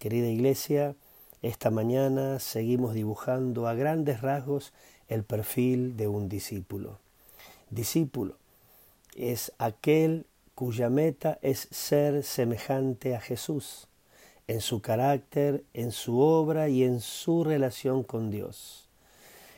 Querida iglesia, esta mañana seguimos dibujando a grandes rasgos el perfil de un discípulo. Discípulo es aquel cuya meta es ser semejante a Jesús en su carácter, en su obra y en su relación con Dios.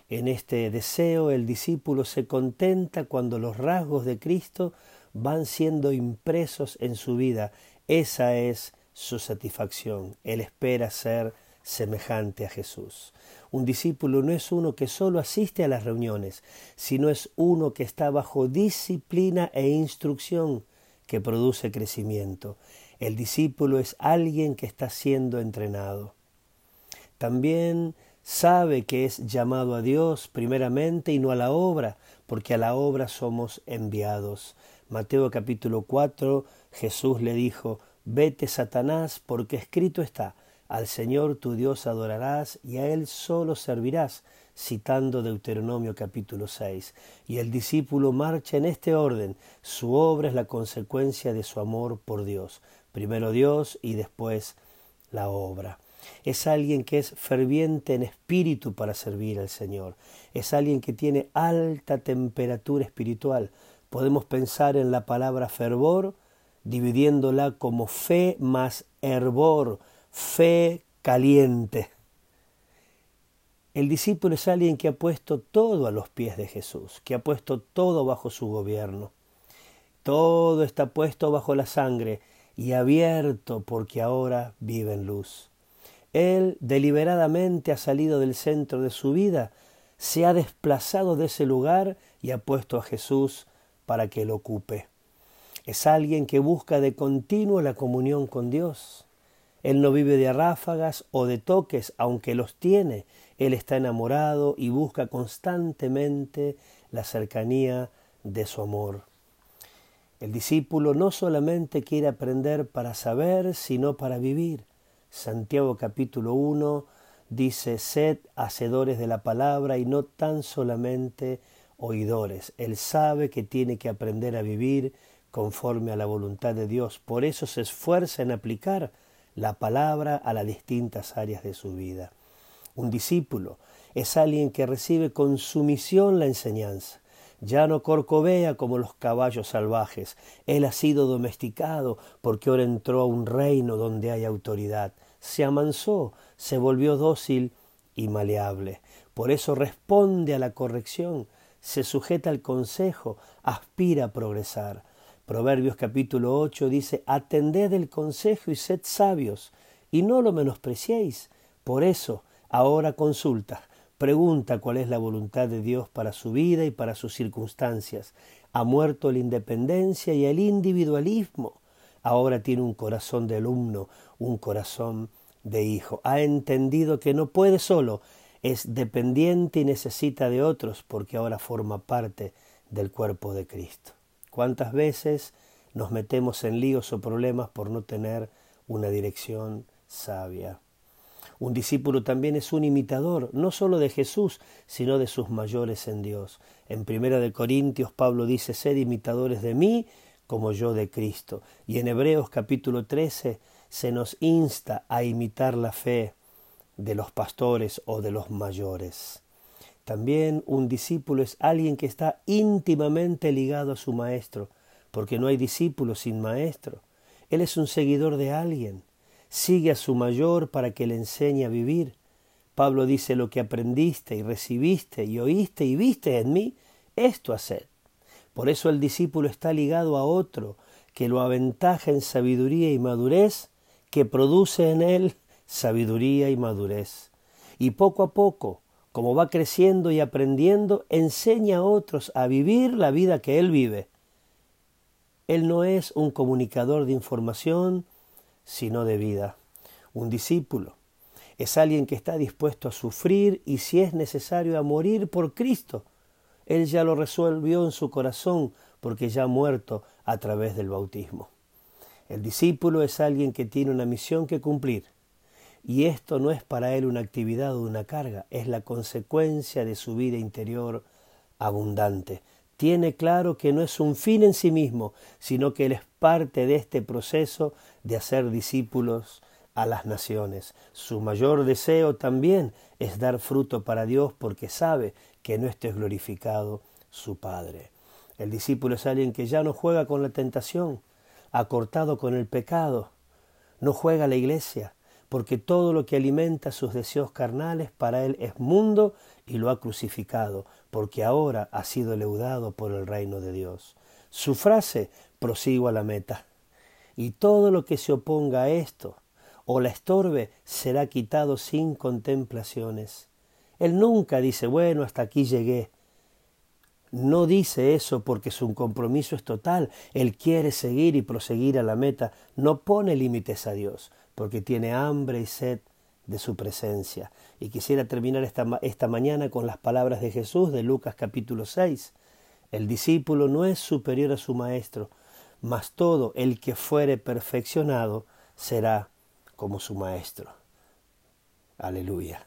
En este deseo el discípulo se contenta cuando los rasgos de Cristo van siendo impresos en su vida. Esa es su satisfacción. Él espera ser semejante a Jesús. Un discípulo no es uno que solo asiste a las reuniones, sino es uno que está bajo disciplina e instrucción que produce crecimiento. El discípulo es alguien que está siendo entrenado. También sabe que es llamado a Dios primeramente y no a la obra, porque a la obra somos enviados. Mateo capítulo 4, Jesús le dijo, Vete, Satanás, porque escrito está, al Señor tu Dios adorarás y a Él solo servirás, citando Deuteronomio capítulo 6. Y el discípulo marcha en este orden. Su obra es la consecuencia de su amor por Dios. Primero Dios y después la obra. Es alguien que es ferviente en espíritu para servir al Señor. Es alguien que tiene alta temperatura espiritual. Podemos pensar en la palabra fervor dividiéndola como fe más hervor, fe caliente. El discípulo es alguien que ha puesto todo a los pies de Jesús, que ha puesto todo bajo su gobierno. Todo está puesto bajo la sangre y abierto porque ahora vive en luz. Él deliberadamente ha salido del centro de su vida, se ha desplazado de ese lugar y ha puesto a Jesús para que lo ocupe. Es alguien que busca de continuo la comunión con Dios. Él no vive de ráfagas o de toques, aunque los tiene. Él está enamorado y busca constantemente la cercanía de su amor. El discípulo no solamente quiere aprender para saber, sino para vivir. Santiago capítulo 1 dice, sed hacedores de la palabra y no tan solamente oidores. Él sabe que tiene que aprender a vivir conforme a la voluntad de Dios. Por eso se esfuerza en aplicar la palabra a las distintas áreas de su vida. Un discípulo es alguien que recibe con sumisión la enseñanza. Ya no corcovea como los caballos salvajes. Él ha sido domesticado porque ahora entró a un reino donde hay autoridad. Se amansó, se volvió dócil y maleable. Por eso responde a la corrección, se sujeta al consejo, aspira a progresar. Proverbios capítulo 8 dice, atended el consejo y sed sabios, y no lo menospreciéis. Por eso, ahora consulta, pregunta cuál es la voluntad de Dios para su vida y para sus circunstancias. Ha muerto la independencia y el individualismo. Ahora tiene un corazón de alumno, un corazón de hijo. Ha entendido que no puede solo, es dependiente y necesita de otros porque ahora forma parte del cuerpo de Cristo. ¿Cuántas veces nos metemos en líos o problemas por no tener una dirección sabia? Un discípulo también es un imitador, no solo de Jesús, sino de sus mayores en Dios. En Primera de Corintios Pablo dice, sed imitadores de mí como yo de Cristo. Y en Hebreos capítulo 13 se nos insta a imitar la fe de los pastores o de los mayores. También un discípulo es alguien que está íntimamente ligado a su maestro, porque no hay discípulo sin maestro. Él es un seguidor de alguien, sigue a su mayor para que le enseñe a vivir. Pablo dice lo que aprendiste y recibiste y oíste y viste en mí, esto haced. Por eso el discípulo está ligado a otro que lo aventaja en sabiduría y madurez, que produce en él sabiduría y madurez. Y poco a poco, como va creciendo y aprendiendo, enseña a otros a vivir la vida que él vive. Él no es un comunicador de información, sino de vida. Un discípulo es alguien que está dispuesto a sufrir y si es necesario a morir por Cristo. Él ya lo resolvió en su corazón porque ya ha muerto a través del bautismo. El discípulo es alguien que tiene una misión que cumplir y esto no es para él una actividad o una carga, es la consecuencia de su vida interior abundante. Tiene claro que no es un fin en sí mismo, sino que él es parte de este proceso de hacer discípulos a las naciones. Su mayor deseo también es dar fruto para Dios porque sabe que no esté glorificado su Padre. El discípulo es alguien que ya no juega con la tentación, ha cortado con el pecado, no juega a la iglesia, porque todo lo que alimenta sus deseos carnales para él es mundo y lo ha crucificado, porque ahora ha sido leudado por el reino de Dios. Su frase, prosigo a la meta. Y todo lo que se oponga a esto o la estorbe será quitado sin contemplaciones. Él nunca dice, bueno, hasta aquí llegué. No dice eso porque su compromiso es total. Él quiere seguir y proseguir a la meta. No pone límites a Dios porque tiene hambre y sed de su presencia. Y quisiera terminar esta, esta mañana con las palabras de Jesús de Lucas capítulo 6. El discípulo no es superior a su maestro, mas todo el que fuere perfeccionado será como su maestro. Aleluya.